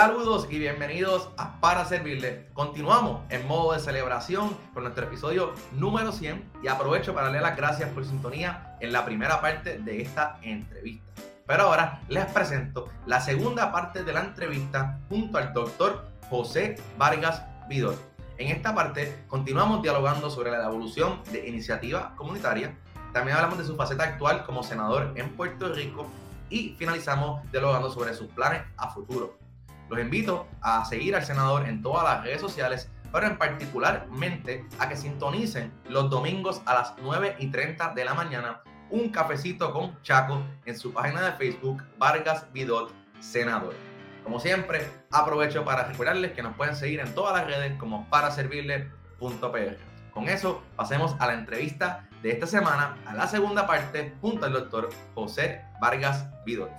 Saludos y bienvenidos a Para Servirle. Continuamos en modo de celebración con nuestro episodio número 100 y aprovecho para darle las gracias por sintonía en la primera parte de esta entrevista. Pero ahora les presento la segunda parte de la entrevista junto al doctor José Vargas Vidor. En esta parte continuamos dialogando sobre la evolución de iniciativa comunitaria. También hablamos de su faceta actual como senador en Puerto Rico y finalizamos dialogando sobre sus planes a futuro. Los invito a seguir al senador en todas las redes sociales, pero en particularmente a que sintonicen los domingos a las 9 y 30 de la mañana un cafecito con Chaco en su página de Facebook Vargas Vidot Senador. Como siempre, aprovecho para recordarles que nos pueden seguir en todas las redes como paraservirle.pr. Con eso, pasemos a la entrevista de esta semana, a la segunda parte, junto al doctor José Vargas Vidot.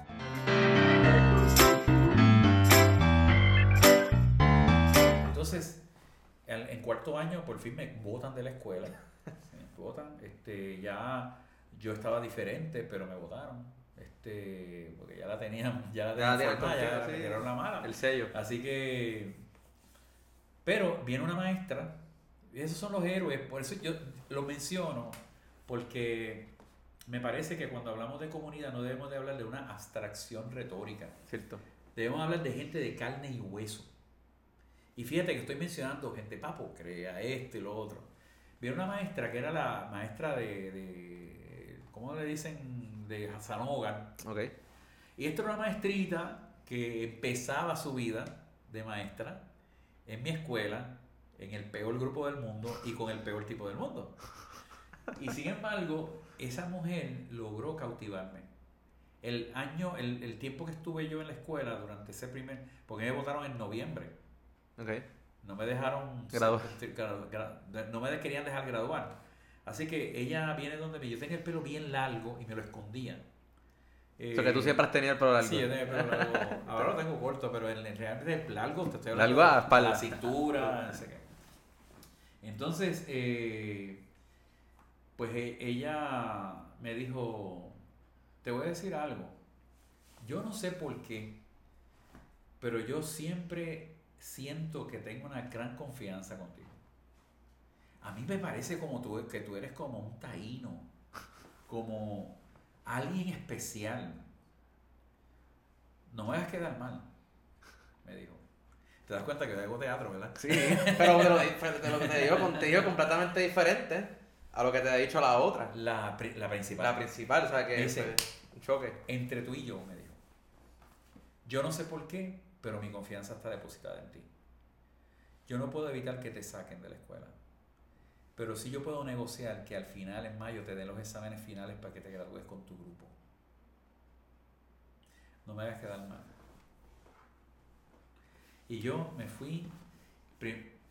En cuarto año por fin me votan de la escuela. Me votan, este, ya yo estaba diferente, pero me votaron. Este, porque ya la tenían, ya la tenían, ya, ya la mala. El sello. Así que, pero viene una maestra, y esos son los héroes, por eso yo lo menciono, porque me parece que cuando hablamos de comunidad no debemos de hablar de una abstracción retórica. Cierto. Debemos hablar de gente de carne y hueso. Y fíjate que estoy mencionando gente papo, crea esto y lo otro. Viene una maestra que era la maestra de, ¿cómo le dicen? De salón hogar. Okay. Y esta era una maestrita que empezaba su vida de maestra en mi escuela, en el peor grupo del mundo y con el peor tipo del mundo. Y sin embargo, esa mujer logró cautivarme. El año, el, el tiempo que estuve yo en la escuela durante ese primer, porque me votaron en noviembre no me dejaron no me querían dejar graduar. Así que ella viene donde me, yo tenía el pelo bien largo y me lo escondía. Eh, que tú siempre has tenido el pelo largo. Sí, yo tenía el pelo largo. Ahora lo tengo corto, pero en, realidad es largo, te estoy hablando largo a la cintura, no sé qué. Entonces, eh, pues e, ella me dijo, te voy a decir algo. Yo no sé por qué, pero yo siempre siento que tengo una gran confianza contigo. A mí me parece como tú, que tú eres como un taíno, como alguien especial. No me vas a quedar mal, me dijo. Te das cuenta que yo hago teatro, ¿verdad? Sí, pero de lo, que te digo contigo completamente diferente a lo que te ha dicho la otra. La, la principal. La principal, o sea que es un choque. Entre tú y yo, me dijo. Yo no sé por qué, pero mi confianza está depositada en ti. Yo no puedo evitar que te saquen de la escuela, pero sí yo puedo negociar que al final, en mayo, te den los exámenes finales para que te gradúes con tu grupo. No me hagas quedar mal. Y yo me fui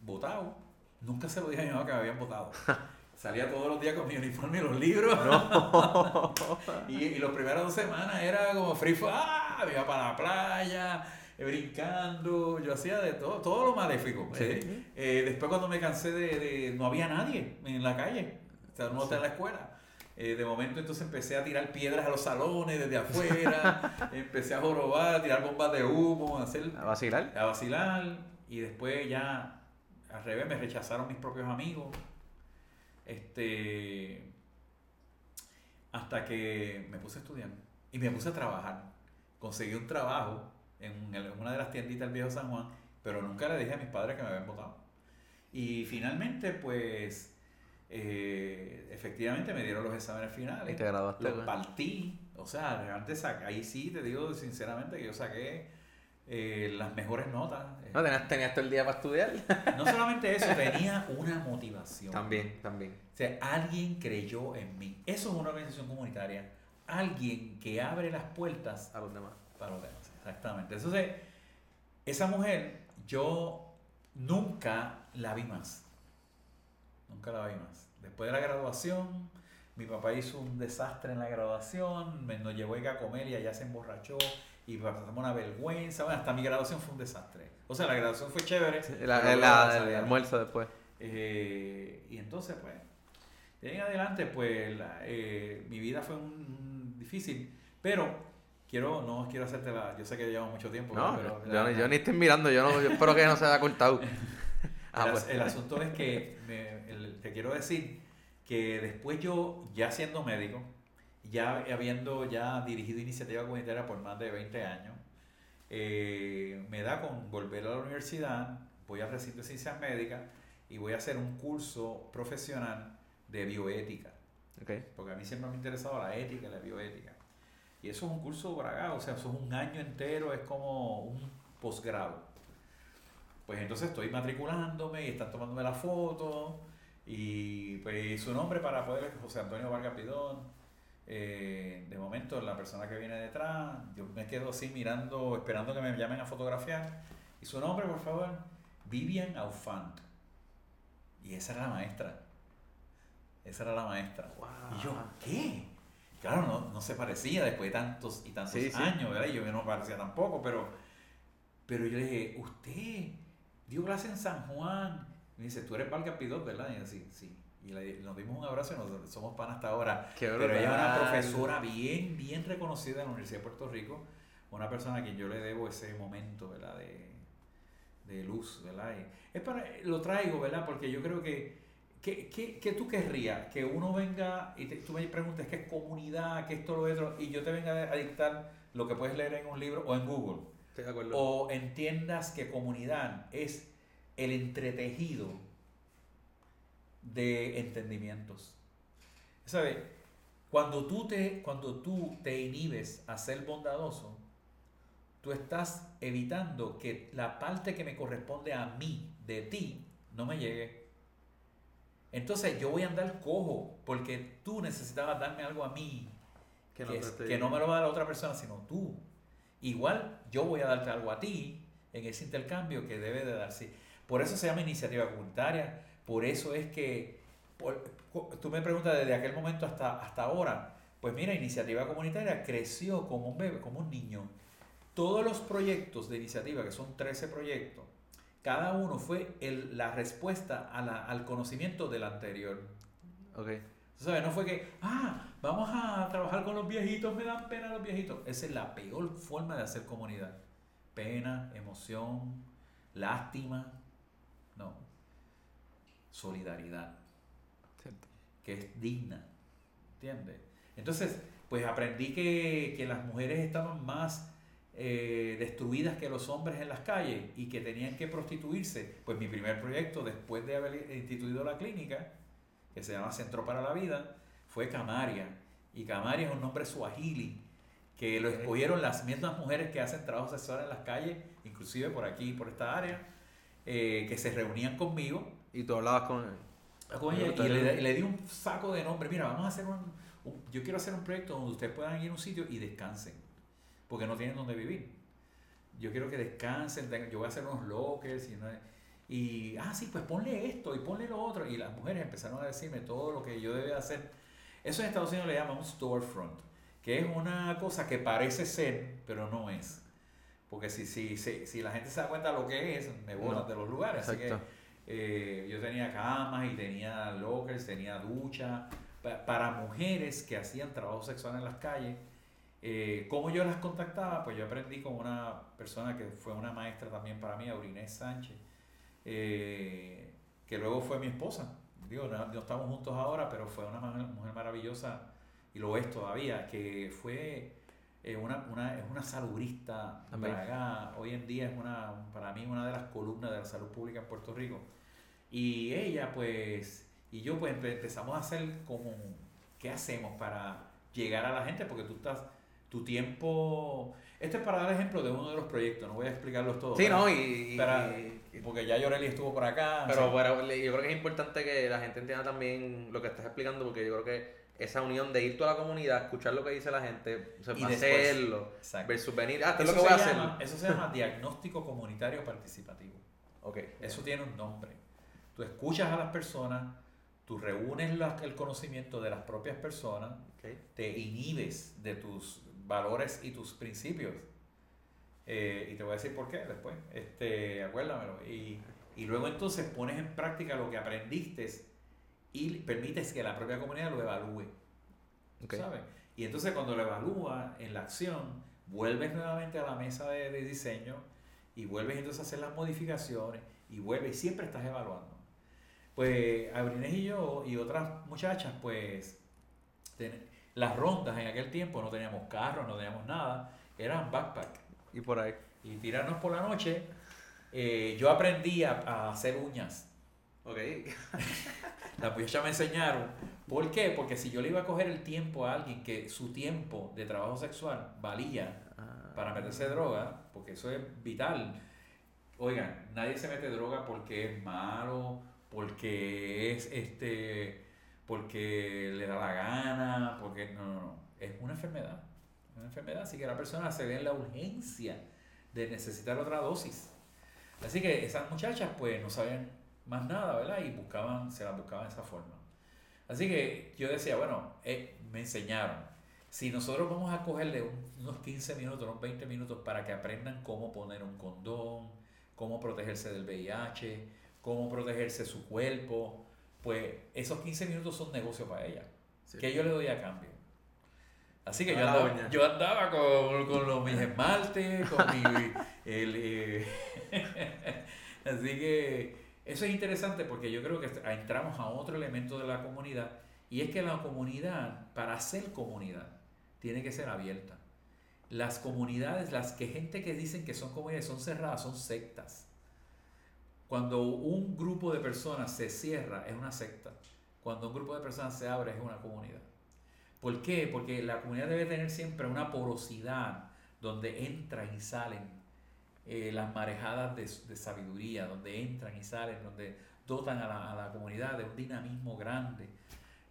votado. Nunca se lo dije a mi mamá que me habían votado. Salía todos los días con mi uniforme y los libros. y, y los primeros dos semanas era como free ¡ah! Me iba para la playa, brincando, yo hacía de todo, todo lo maléfico. Eh, eh, después cuando me cansé de, no había nadie en la calle, o sea, no está en la escuela. Eh, de momento entonces empecé a tirar piedras a los salones desde afuera, empecé a jorobar, a tirar bombas de humo, a hacer... A vacilar. A vacilar. Y después ya, al revés, me rechazaron mis propios amigos. Este... Hasta que me puse a estudiar y me puse a trabajar. Conseguí un trabajo en, una de las tienditas del viejo San Juan, pero nunca le dije a mis padres que me habían votado. Y finalmente, pues, eh, efectivamente me dieron los exámenes finales. te graduaste. Los partí. O sea, realmente ahí sí te digo sinceramente que yo saqué eh, las mejores notas. No, tenías, tenías, todo el día para estudiar. No solamente eso, tenía una motivación. También, también. O sea, alguien creyó en mí. Eso es una organización comunitaria. Alguien que abre las puertas a los demás. Para los demás. Exactamente. Entonces, esa mujer, yo nunca la vi más. Nunca la vi más. Después de la graduación, mi papá hizo un desastre en la graduación, me, nos llevó a comer y allá se emborrachó y pasamos una vergüenza. Bueno, hasta mi graduación fue un desastre. O sea, la graduación fue chévere. el almuerzo después. Eh, y entonces, pues, de ahí en adelante, pues, eh, mi vida fue un, difícil. Pero quiero, no quiero hacerte la, yo sé que llevamos mucho tiempo, no, pero yo, yo, ni estoy mirando, yo, no, yo espero que no se haya cortado. ah, el, pues. el, asunto es que te quiero decir que después yo, ya siendo médico, ya habiendo ya dirigido iniciativa comunitaria por más de 20 años, eh, me da con volver a la universidad, voy a recinto de ciencias médicas y voy a hacer un curso profesional de bioética. Porque a mí siempre me ha interesado la ética y la bioética. Y eso es un curso bragado, o sea, eso es un año entero, es como un posgrado. Pues entonces estoy matriculándome y están tomándome la foto y pues su nombre para poder, José Antonio Vargas Pidón. Eh, de momento la persona que viene detrás, yo me quedo así mirando, esperando que me llamen a fotografiar. Y su nombre, por favor, Vivian Aufant. Y esa era la maestra. Esa era la maestra. Y yo, ¿qué? Claro, no, no se parecía después de tantos y tantos años, ¿verdad? Y yo no me parecía tampoco, pero, pero yo le dije, usted dio clase en San Juan. Y me dice, tú eres Valga Pidot, ¿verdad? Y yo, sí, sí. Y nos dimos un abrazo y nos, somos pan hasta ahora. pero ella es una profesora bien, bien reconocida en la Universidad de Puerto Rico. Una persona a quien yo le debo ese momento, ¿verdad? De, de luz, ¿verdad? es para, lo traigo, ¿verdad? Porque yo creo que ¿Qué, qué, qué tú querrías? Que uno venga y tú me preguntes qué es comunidad, qué es todo lo otro, y yo te venga a dictar lo que puedes leer en un libro o en Google. Estoy de acuerdo. O entiendas que comunidad es el entretejido de entendimientos. ¿Sabes? Cuando tú, te, cuando tú te inhibes a ser bondadoso, tú estás evitando que la parte que me corresponde a mí, de ti, no me llegue. Entonces yo voy a andar cojo porque tú necesitabas darme algo a mí que no, que, no me lo va a dar la otra persona, sino tú. Igual yo voy a darte algo a ti en ese intercambio que debe de darse. Por eso se llama iniciativa comunitaria, por eso es que, tú me preguntas desde aquel momento hasta, hasta ahora, pues mira, iniciativa comunitaria creció como un bebé, como un niño. Todos los proyectos de iniciativa, que son 13 proyectos, cada uno fue el, la respuesta a la, al conocimiento del anterior. Ok. ¿Sabes? No fue que, ah, vamos a trabajar con los viejitos, me dan pena los viejitos. Esa es la peor forma de hacer comunidad. Pena, emoción, lástima. No. Solidaridad. Cierto. Que es digna. ¿Entiendes? Entonces, pues aprendí que, que las mujeres estaban más eh, destruidas que los hombres en las calles y que tenían que prostituirse, pues mi primer proyecto después de haber instituido la clínica, que se llama Centro para la Vida, fue Camaria. Y Camaria es un nombre suajili, que lo escogieron las mismas mujeres que hacen trabajo sexual en las calles, inclusive por aquí, por esta área, eh, que se reunían conmigo. Y tú hablabas con, con ella y le, le, di un saco de nombre. Mira, vamos a hacer un, Yo quiero hacer un proyecto donde ustedes puedan ir a un sitio y descansen porque no tienen donde vivir. Yo quiero que descansen, yo voy a hacer unos lockers y, y, ah, sí, pues ponle esto y ponle lo otro. Y las mujeres empezaron a decirme todo lo que yo debía hacer. Eso en Estados Unidos le llaman un storefront, que es una cosa que parece ser, pero no es. Porque si, si, si, si la gente se da cuenta de lo que es, me botan de los lugares. Así que eh, yo tenía camas y tenía lockers, tenía ducha para mujeres que hacían trabajo sexual en las calles eh, ¿Cómo yo las contactaba? Pues yo aprendí con una persona que fue una maestra también para mí, Aurinés Sánchez, eh, que luego fue mi esposa. Digo, no, estamos juntos ahora, pero fue una mujer maravillosa y lo es todavía, que fue eh, una, una, es una salubrista Hoy en día es una, para mí una de las columnas de la salud pública en Puerto Rico. Y ella, pues, y yo, pues empezamos a hacer como, ¿qué hacemos para llegar a la gente? Porque tú estás tu tiempo. Este es para dar ejemplo de uno de los proyectos, no voy a explicarlos todos. Sí, no, y, Porque ya Yoreli estuvo por acá. Pero, yo creo que es importante que la gente entienda también lo que estás explicando, porque yo creo que esa unión de ir tú a la comunidad, escuchar lo que dice la gente, o sea, y hacerlo, versus venir, ah, lo que voy a hacer. Eso se llama diagnóstico comunitario participativo. Okay. Eso tiene un nombre. Tú escuchas a las personas, tú reúnes el conocimiento de las propias personas, te inhibes de tus valores y tus principios. Eh, y te voy a decir por qué después. Este, acuérdamelo. Y, y luego entonces pones en práctica lo que aprendiste y permites que la propia comunidad lo evalúe. ¿Sabes? Y entonces cuando lo evalúa en la acción, vuelves nuevamente a la mesa de, de diseño y vuelves entonces a hacer las modificaciones y vuelves y siempre estás evaluando. Pues Abrines y yo y otras muchachas, pues las rondas en aquel tiempo no teníamos carro, no teníamos nada, eran backpack. Y por ahí. Y tirarnos por la noche. Eh, yo aprendí a, hacer uñas. Ok. Las muchachas me enseñaron. ¿Por qué? Porque si yo le iba a coger el tiempo a alguien que su tiempo de trabajo sexual valía ah. para meterse droga, porque eso es vital. Oigan, nadie se mete droga porque es malo, porque es este porque le da la gana, porque no, no, no, es una enfermedad, una enfermedad, así que la persona se ve en la urgencia de necesitar otra dosis. Así que esas muchachas pues no sabían más nada, ¿verdad? Y buscaban, se las buscaban de esa forma. Así que yo decía, bueno, eh, me enseñaron. Si nosotros vamos a cogerle unos 15 minutos, unos 20 minutos para que aprendan cómo poner un condón, cómo protegerse del VIH, cómo protegerse su cuerpo, pues esos 15 minutos son negocio para ella. Que yo le doy a cambio. Así que yo andaba, yo andaba con, con los, mis esmaltes, con mi... Eh, así que eso es interesante porque yo creo que entramos a otro elemento de la comunidad y es que la comunidad, para ser comunidad, tiene que ser abierta. Las comunidades, las que gente que dicen que son comunidades, son cerradas, son sectas. Cuando un grupo de personas se cierra, es una secta. Cuando un grupo de personas se abre, es una comunidad. ¿Por qué? Porque la comunidad debe tener siempre una porosidad donde entran y salen eh, las marejadas de, sabiduría, donde entran y salen, donde dotan a la, comunidad de un dinamismo grande.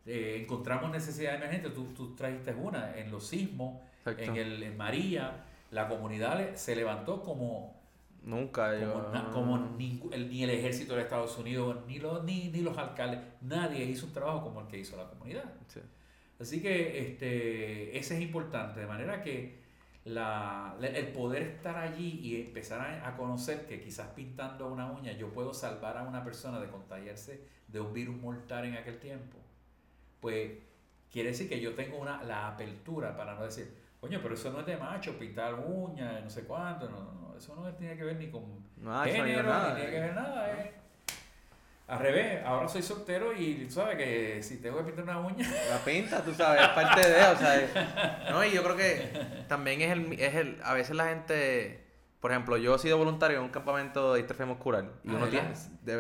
Eh, encontramos necesidades emergentes, tú, tú trajiste una, en los sismos, en, el, en María, la comunidad se levantó como Nunca como, ni, el, ni el ejército de Estados Unidos, ni los, ni, ni los alcaldes, nadie hizo un trabajo como el que hizo la comunidad. Así que este, ese es importante, de manera que la, el poder estar allí y empezar a, conocer que quizás pintando una uña yo puedo salvar a una persona de contagiarse de un virus mortal en aquel tiempo, pues quiere decir que yo tengo una, la apertura para no decir, coño, pero eso no es de macho, pintar uñas, no sé cuánto, no, no, eso no tiene que ver ni con género, ni tiene que ver nada. Eh. Al revés, ahora soy soltero y tú sabes que si tengo que pintar una uña. La pinta, tú sabes, es parte de, o sea. No, y yo creo que también es el, es el. A veces la gente. Por ejemplo, yo he sido voluntario en un campamento de distrofia muscular y uno tiene,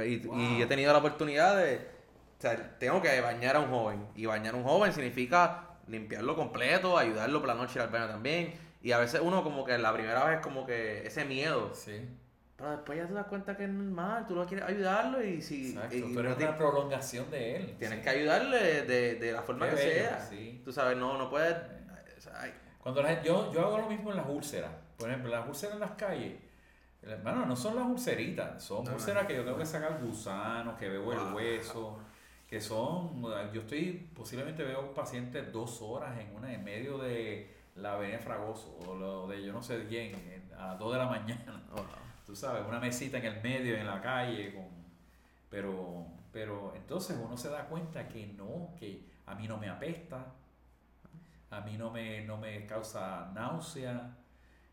y, he tenido la oportunidad de, o sea, tengo que bañar a un joven y bañar a un joven significa limpiarlo completo, ayudarlo por la noche al baño también y a veces uno como que la primera vez como que ese miedo. Sí. Pero después ya te das cuenta que es normal, tú lo quieres ayudarlo y si... Exacto, tú eres una prolongación de él. Tienes que ayudarle de, de la forma que sea. Sí. Tú sabes, no, no puedes... Cuando la gente, yo, yo hago lo mismo en las úlceras. Por ejemplo, las úlceras en las calles. Hermano, no son las úlceritas, son úlceras que yo tengo que sacar gusanos, que veo el hueso, que son, yo estoy, posiblemente veo un paciente dos horas en una, en medio de la Avenida Fragoso o lo de yo no sé quién, a las 2 de la mañana. Oh, Tú sabes, una mesita en el medio, en la calle, con... pero, pero entonces uno se da cuenta que no, que a mí no me apesta, a mí no me, no me causa náusea,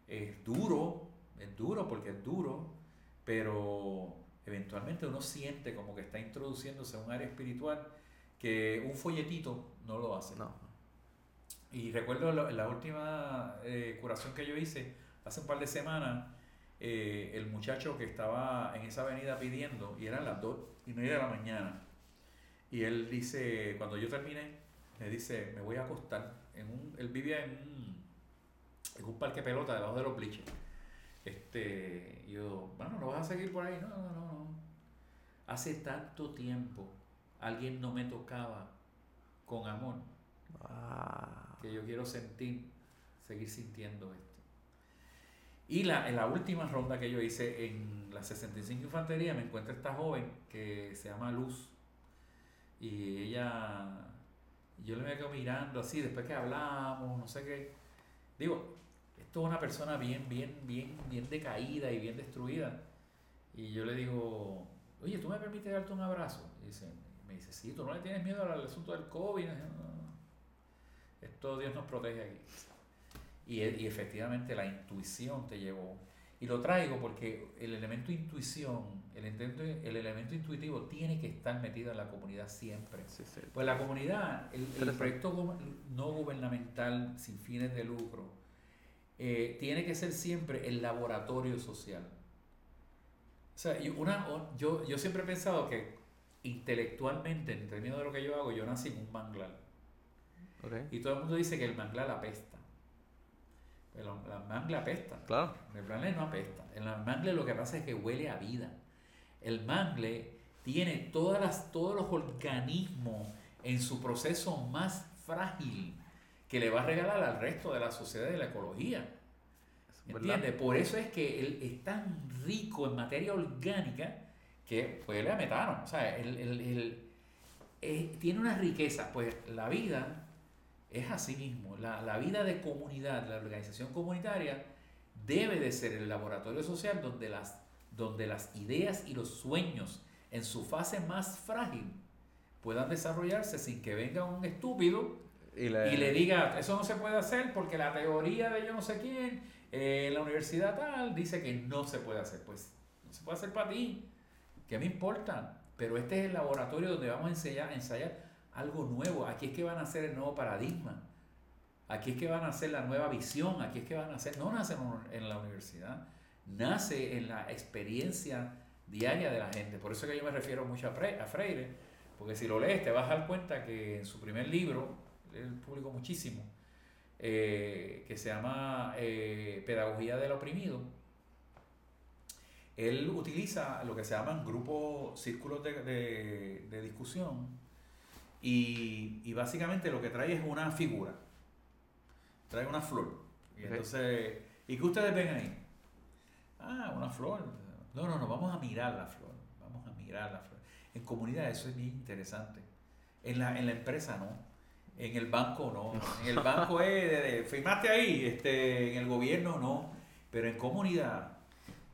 es duro, es duro porque es duro, pero eventualmente uno siente como que está introduciéndose a un área espiritual que un folletito no lo hace. No. Y recuerdo la, última eh, curación que yo hice, hace un par de semanas, eh, el muchacho que estaba en esa avenida pidiendo, y eran las dos y media de la mañana, y él dice, cuando yo terminé, me dice, me voy a acostar. En un, él vivía en un, en un parque pelota debajo de los bleachers. Este, yo, bueno, ¿no vas a seguir por ahí? No, no, no, no. Hace tanto tiempo alguien no me tocaba con amor. Ah que yo quiero sentir, seguir sintiendo esto. Y la, en la última ronda que yo hice en la 65 Infantería me encuentra esta joven que se llama Luz. Y ella, yo le me quedo mirando así, después que hablamos, no sé qué. Digo, esto es una persona bien, bien, bien, bien decaída y bien destruida. Y yo le digo, oye, ¿tú me permites darte un abrazo? Y dice, me dice, sí, tú no le tienes miedo al asunto del COVID. Esto Dios nos protege aquí. Y, y efectivamente la intuición te llevó. Y lo traigo porque el elemento intuición, el, elemento, el elemento intuitivo tiene que estar metido en la comunidad siempre. Pues la comunidad, el, proyecto no gubernamental sin fines de lucro, eh, tiene que ser siempre el laboratorio social. O sea, una, yo, yo siempre he pensado que intelectualmente, en términos de lo que yo hago, yo nací en un manglar. Y todo el mundo dice que el manglar apesta. Pero la mangle apesta. Claro. El mangle no apesta. En la mangle lo que pasa es que huele a vida. El mangle tiene todas las, todos los organismos en su proceso más frágil que le va a regalar al resto de la sociedad y de la ecología. ¿Entiendes? Por eso es que él es tan rico en materia orgánica que huele a metano. O sea, él, tiene una riqueza. Pues la vida es así mismo. La, vida de comunidad, la organización comunitaria, debe de ser el laboratorio social donde las, donde las ideas y los sueños en su fase más frágil puedan desarrollarse sin que venga un estúpido y le, diga, eso no se puede hacer porque la teoría de yo no sé quién eh, la universidad tal dice que no se puede hacer. Pues no se puede hacer para ti. ¿Qué me importa? Pero este es el laboratorio donde vamos a ensayar, ensayar algo nuevo. Aquí es que van a ser el nuevo paradigma. Aquí es que van a ser la nueva visión. Aquí es que van a ser, no nace en la universidad, nace en la experiencia diaria de la gente. Por eso que yo me refiero mucho a, Freire, porque si lo lees te vas a dar cuenta que en su primer libro, él publicó muchísimo, eh, que se llama eh, Pedagogía del Oprimido, él utiliza lo que se llaman grupos, círculos de, de discusión, y, básicamente lo que trae es una figura. Trae una flor. Y entonces, ¿y qué ustedes ven ahí? Ah, una flor. No, no, no, vamos a mirar la flor. Vamos a mirar la flor. En comunidad eso es bien interesante. En la, en la empresa no. En el banco no. En el banco es, firmaste ahí, este, en el gobierno no. Pero en comunidad,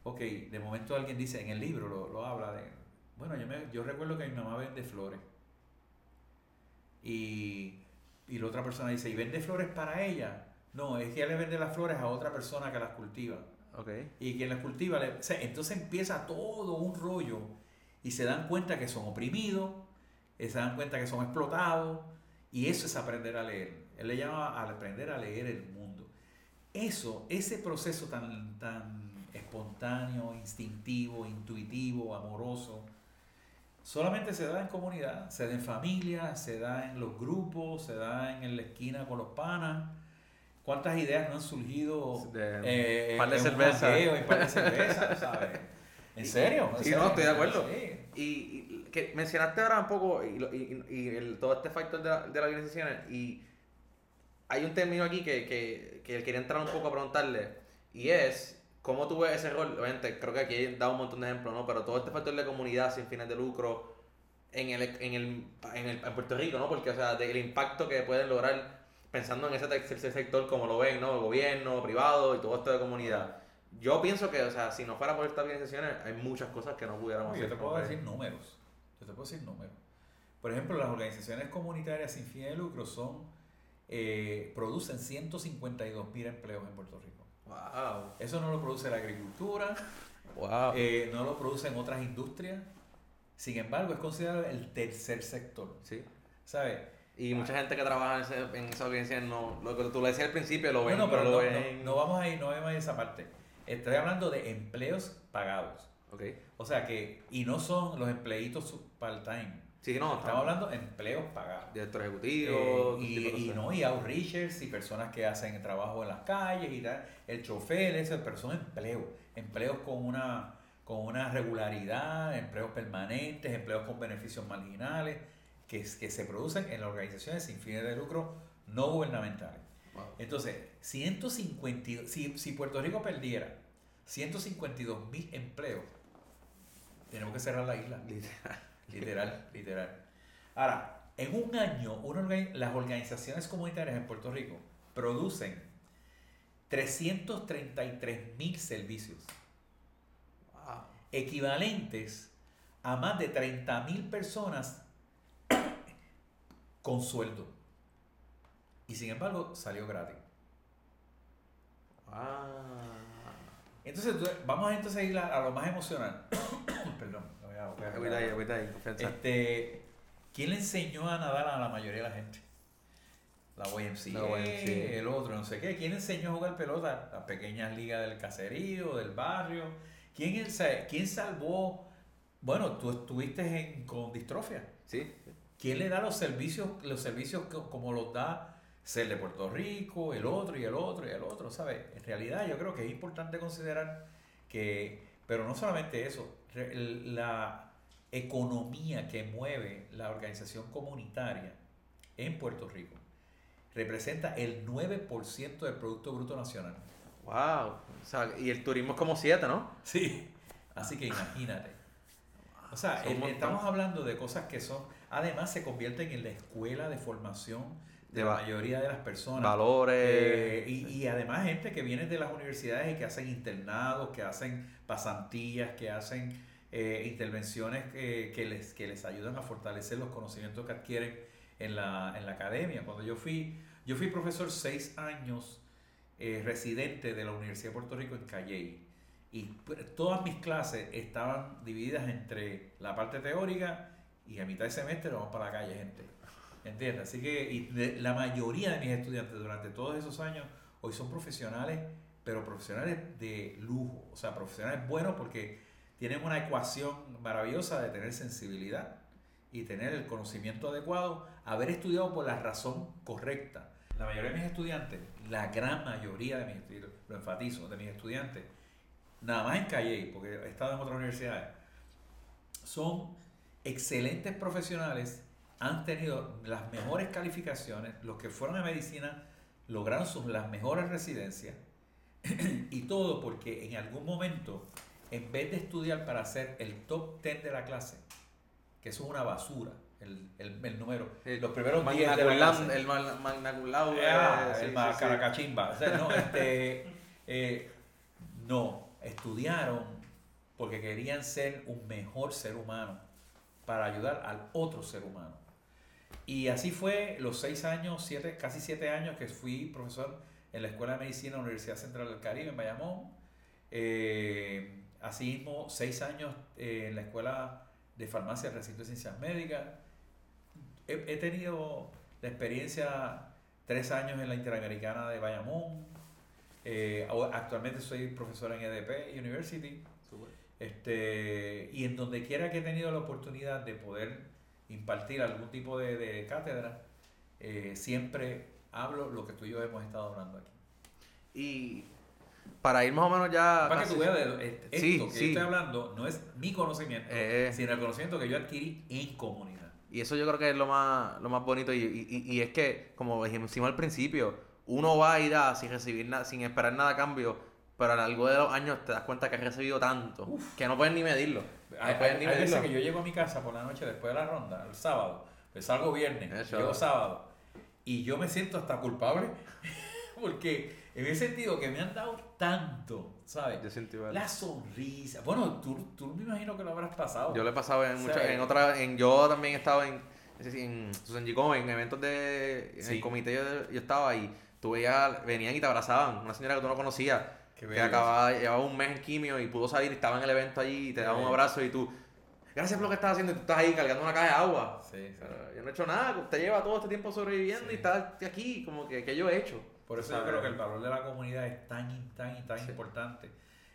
ok, de momento alguien dice, en el libro lo, lo habla de, bueno, yo, me, yo recuerdo que mi mamá vende flores. Y, la otra persona dice, ¿y vende flores para ella? No, es que ella le vende las flores a otra persona que las cultiva. Okay. Y quien las cultiva, le, entonces empieza todo un rollo y se dan cuenta que son oprimidos, se dan cuenta que son explotados, y eso es aprender a leer. Él le llama a aprender a leer el mundo. Eso, ese proceso tan, tan espontáneo, instintivo, intuitivo, amoroso, solamente se da en comunidad, se da en familia, se da en los grupos, se da en la esquina con los panas. ¿Cuántas ideas no han surgido de, eh, par de cerveza? y par de cerveza, ¿sabes? ¿En serio? sí, no, estoy de acuerdo. Y, que mencionaste ahora un poco y, y, todo este factor de, la, de las organizaciones y hay un término aquí que, que, que quería entrar un poco a preguntarle y es ¿Cómo tú ves ese rol? Obviamente, creo que aquí he dado un montón de ejemplos, ¿no? Pero todo este factor de comunidad sin fines de lucro en el, en el, en, el, en Puerto Rico, ¿no? Porque, o sea, del impacto que pueden lograr pensando en ese sector como lo ven, ¿no? El gobierno, privado y todo esto de comunidad. Yo pienso que, o sea, si no fuera por estas organizaciones, hay muchas cosas que no pudiéramos hacer. Yo te puedo decir números. Yo te puedo decir números. Por ejemplo, las organizaciones comunitarias sin fines de lucro son, eh, producen 152 mil empleos en Puerto Rico. Eso no lo produce la agricultura, eh, no lo producen otras industrias. Sin embargo, es considerado el tercer sector. Sí. ¿Sabes? Y mucha gente que trabaja en, esa organización, no, lo que tú le decías al principio, lo ven. No, pero no, vamos a ir, no vemos esa parte. Estoy hablando de empleos pagados. Okay. O sea que, y no son los empleitos part-time. Sí, no, estamos hablando de empleos pagados. Director ejecutivo. Eh, y, y, no, y outreachers y personas que hacen trabajo en las calles y tal. El chofer, eso, pero son empleos. Empleos con una, con una regularidad, empleos permanentes, empleos con beneficios marginales, que, que se producen en las organizaciones sin fines de lucro no gubernamentales. Entonces, 152, si, si Puerto Rico perdiera 152 mil empleos, tenemos que cerrar la isla. Literal, literal. Ahora, en un año, las organizaciones comunitarias en Puerto Rico producen 333 mil servicios. Equivalentes a más de 30 mil personas con sueldo. Y sin embargo, salió gratis. Ah. Entonces, vamos entonces a ir a, lo más emocional. Perdón, voy a, voy a, este, ¿Quién le enseñó a nadar a la mayoría de la gente? La YMCA, el otro, no sé qué. ¿Quién enseñó a jugar pelota? Las pequeñas ligas del caserío, del barrio. ¿Quién, quién salvó? Bueno, tú estuviste en, con distrofia. Sí. ¿Quién le da los servicios, los servicios como los da ser de Puerto Rico, el otro y el otro y el otro, ¿sabes? En realidad yo creo que es importante considerar que, pero no solamente eso, la economía que mueve la organización comunitaria en Puerto Rico representa el 9% del Producto Bruto Nacional. ¡Wow! O sea, y el turismo es como 7, ¿no? Sí, así que imagínate. O sea, estamos hablando de cosas que son, además se convierten en la escuela de formación de la mayoría de las personas. Valores. Eh, y, además gente que viene de las universidades y que hacen internados, que hacen pasantías, que hacen eh, intervenciones que, les, que les ayudan a fortalecer los conocimientos que adquieren en la, en la academia. Cuando yo fui, yo fui profesor seis años eh, residente de la Universidad de Puerto Rico en Calley. Y todas mis clases estaban divididas entre la parte teórica y a mitad de semestre vamos para la calle, gente. ¿Entiendes? Así que y la mayoría de mis estudiantes durante todos esos años hoy son profesionales, pero profesionales de lujo, o sea, profesionales buenos porque tienen una ecuación maravillosa de tener sensibilidad y tener el conocimiento adecuado, haber estudiado por la razón correcta. La mayoría de mis estudiantes, la gran mayoría de mis estudiantes, lo enfatizo, de mis estudiantes, nada más en Calle, porque he estado en otras universidades, son excelentes profesionales han tenido las mejores calificaciones, los que fueron a medicina lograron sus, las mejores residencias y todo porque en algún momento, en vez de estudiar para ser el top 10 de la clase, que eso es una basura, el, el, número, los primeros 10 de la clase, el magna ah, el caracachimba, no, este, eh, no, estudiaron porque querían ser un mejor ser humano para ayudar al otro ser humano. Y así fue los seis años, siete, casi siete años que fui profesor en la Escuela de Medicina de la Universidad Central del Caribe en Bayamón. Eh, asimismo, seis años eh, en la Escuela de Farmacia del Recinto de Ciencias Médicas. He, tenido la experiencia tres años en la Interamericana de Bayamón. Eh, actualmente soy profesor en EDP University. Este, y en donde quiera que he tenido la oportunidad de poder impartir algún tipo de, cátedra, eh, siempre hablo lo que tú y yo hemos estado hablando aquí. Y para ir más o menos ya... Para que tú veas, esto que estoy hablando no es mi conocimiento, eh, eh. sino el conocimiento que yo adquirí en comunidad. Y eso yo creo que es lo más, lo más bonito. Y, y, es que, como dijimos al principio, uno va a ir a sin recibir nada, sin esperar nada a cambio, pero a lo largo de los años te das cuenta que has recibido tanto que no puedes ni medirlo. Hay, veces que yo llego a mi casa por la noche después de la ronda, el sábado, pues salgo viernes, llego sábado, y yo me siento hasta culpable porque en ese sentido que me han dado tanto, ¿sabes? La sonrisa. Bueno, tú, tú me imagino que lo habrás pasado. Yo lo he pasado en muchas, en otras, en, yo también he estado en, en, en eventos de, en el comité yo, yo estaba y tú veías, venían y te abrazaban, una señora que tú no conocías que acababa, llevaba un mes en quimio y pudo salir, estaba en el evento allí y te daba un abrazo y tú, gracias por lo que estás haciendo y tú estás ahí cargando una caja de agua. Sí, yo no he hecho nada, usted lleva todo este tiempo sobreviviendo y está aquí, como que, que yo he hecho. Por eso yo creo que el valor de la comunidad es tan, tan, tan importante.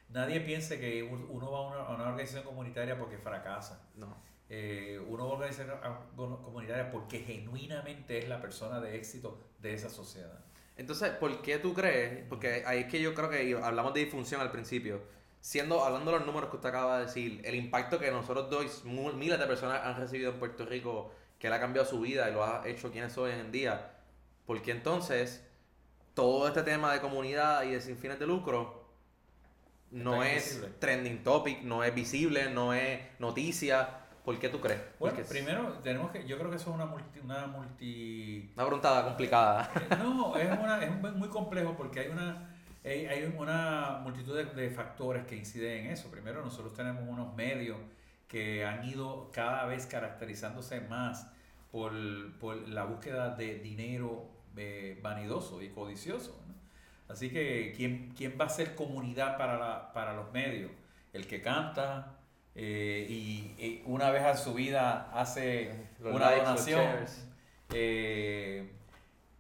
Nadie piense que uno va a una, a una organización comunitaria porque fracasa. No. Eh, uno va a una organización comunitaria porque genuinamente es la persona de éxito de esa sociedad. Entonces, ¿por qué tú crees? Porque ahí es que yo creo que hablamos de disfunción al principio. Siendo, hablando de los números que usted acaba de decir, el impacto que nosotros dos, miles de personas han recibido en Puerto Rico, que le ha cambiado su vida y lo ha hecho quienes hoy en día, ¿por qué entonces todo este tema de comunidad y de sin fines de lucro no es trending topic, no es visible, no es noticia? ¿Por qué tú crees? Bueno, primero tenemos que, yo creo que eso es una multi, una multi... Una complicada. Eh, no, es, una, es muy complejo porque hay una, hay, una multitud de, factores que inciden en eso. Primero, nosotros tenemos unos medios que han ido cada vez caracterizándose más por, por la búsqueda de dinero eh, vanidoso y codicioso. Así que, ¿quién, quién va a ser comunidad para, la, para los medios? El que canta eh, y, una vez en su vida hace una donación. Eh,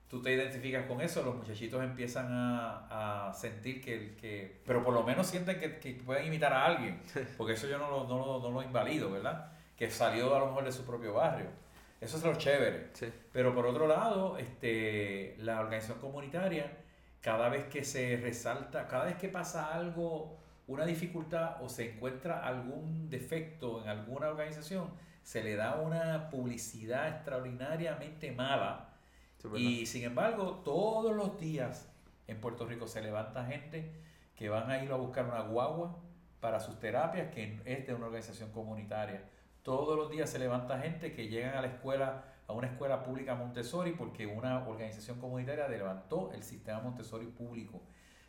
tú te identificas con eso, los muchachitos empiezan a, sentir que, que, pero por lo menos sienten que, que, pueden imitar a alguien, porque eso yo no lo, no, lo, no lo invalido, ¿verdad? Que salió a lo mejor de su propio barrio. Eso es lo chévere. Pero por otro lado, este, la organización comunitaria, cada vez que se resalta, cada vez que pasa algo, una dificultad o se encuentra algún defecto en alguna organización, se le da una publicidad extraordinariamente mala. y sin embargo, todos los días en Puerto Rico se levanta gente que van a ir a buscar una guagua para sus terapias, que es de una organización comunitaria todos los días se levanta gente que llegan a la escuela, a una escuela pública Montessori, porque una organización comunitaria levantó el sistema Montessori público.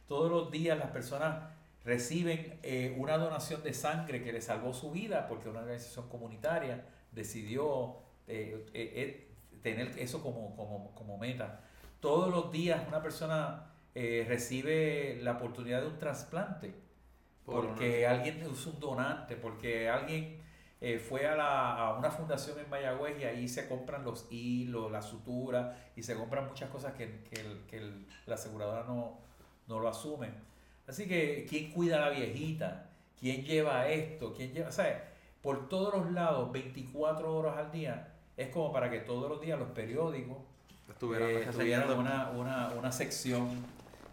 Todos los días las personas reciben eh, una donación de sangre que les salvó su vida, porque una organización comunitaria decidió eh, eh, tener eso como, como, como, meta. Todos los días una persona recibe la oportunidad de un trasplante, porque alguien es un donante, porque alguien fue a, la, a, una fundación en Mayagüez y ahí se compran los hilos, la sutura y se compran muchas cosas que, que, el, que la aseguradora no, no, lo asume. Así que, ¿quién cuida a la viejita? ¿Quién lleva esto? ¿Quién lleva? O sea, por todos los lados, 24 horas al día, es como para que todos los días los periódicos eh, tuvieran una, una, una sección,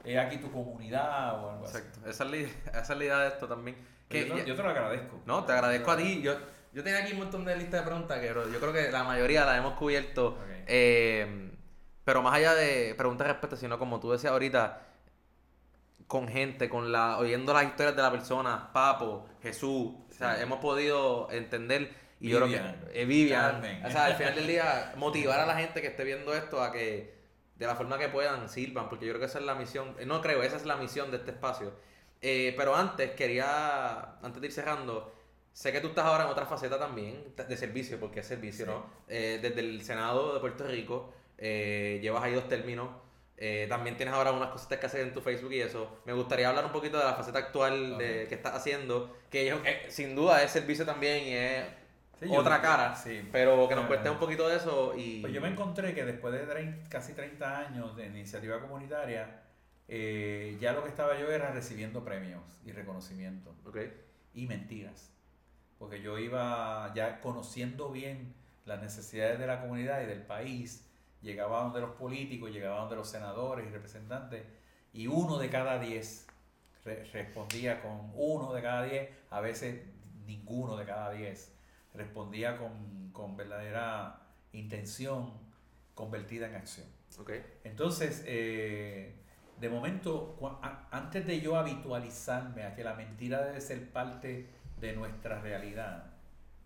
es aquí tu comunidad o algo Exacto. Esa, es la, esa es la idea de esto también. Que, yo, te, yo, te, lo agradezco. No, te agradezco a ti. Yo, yo tenía aquí un montón de listas de preguntas que yo creo que la mayoría las hemos cubierto. Eh, pero más allá de preguntas respecto, sino como tú decías ahorita, con gente, con la, oyendo las historias de la persona, Papo, Jesús, o sea, hemos podido entender y yo creo que eh, Vivian, o sea, al final del día motivar a la gente que esté viendo esto a que de la forma que puedan sirvan, porque yo creo que esa es la misión, no creo, esa es la misión de este espacio. Eh, pero antes quería, antes de ir cerrando, Sé que tú estás ahora en otra faceta también de servicio, porque es servicio, ¿no? Eh, desde el Senado de Puerto Rico, eh, llevas ahí dos términos. Eh, también tienes ahora unas cositas que hacer en tu Facebook y eso. Me gustaría hablar un poquito de la faceta actual de, que estás haciendo, que sin duda es servicio también y es otra cara, sí, pero que nos cueste un poquito de eso. Y... Pues yo me encontré que después de casi 30 años de iniciativa comunitaria, ya lo que estaba yo era recibiendo premios y reconocimiento. Okay. Y mentiras porque yo iba ya conociendo bien las necesidades de la comunidad y del país, llegaba donde los políticos, llegaba donde los senadores y representantes, y uno de cada diez respondía con uno de cada diez, a veces ninguno de cada diez, respondía con, verdadera intención convertida en acción. Okay. Entonces, eh, de momento, antes de yo habitualizarme a que la mentira debe ser parte de nuestra realidad.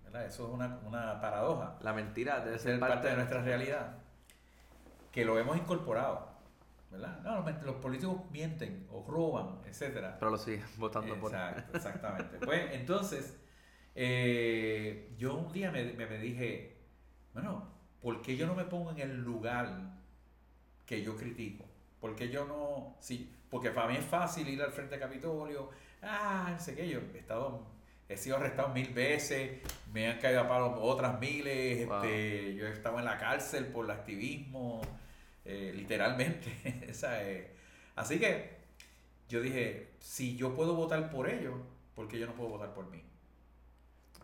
¿verdad? Eso es una, una paradoja. La mentira debe ser parte, de nuestra realidad. Que lo hemos incorporado. ¿verdad? No, los, políticos mienten o roban, etcétera. Pero lo siguen votando por Exacto, exactamente. pues entonces, eh, yo un día me, me, dije, bueno, ¿por qué yo no me pongo en el lugar que yo critico? ¿Por qué yo no.? Sí, porque para mí es fácil ir al frente de Capitolio. Ah, no sé qué, yo he estado he sido arrestado mil veces, me han caído a palo otras miles, este, yo he estado en la cárcel por el activismo, eh, literalmente. Así que yo dije, si yo puedo votar por ellos, ¿por qué yo no puedo votar por mí?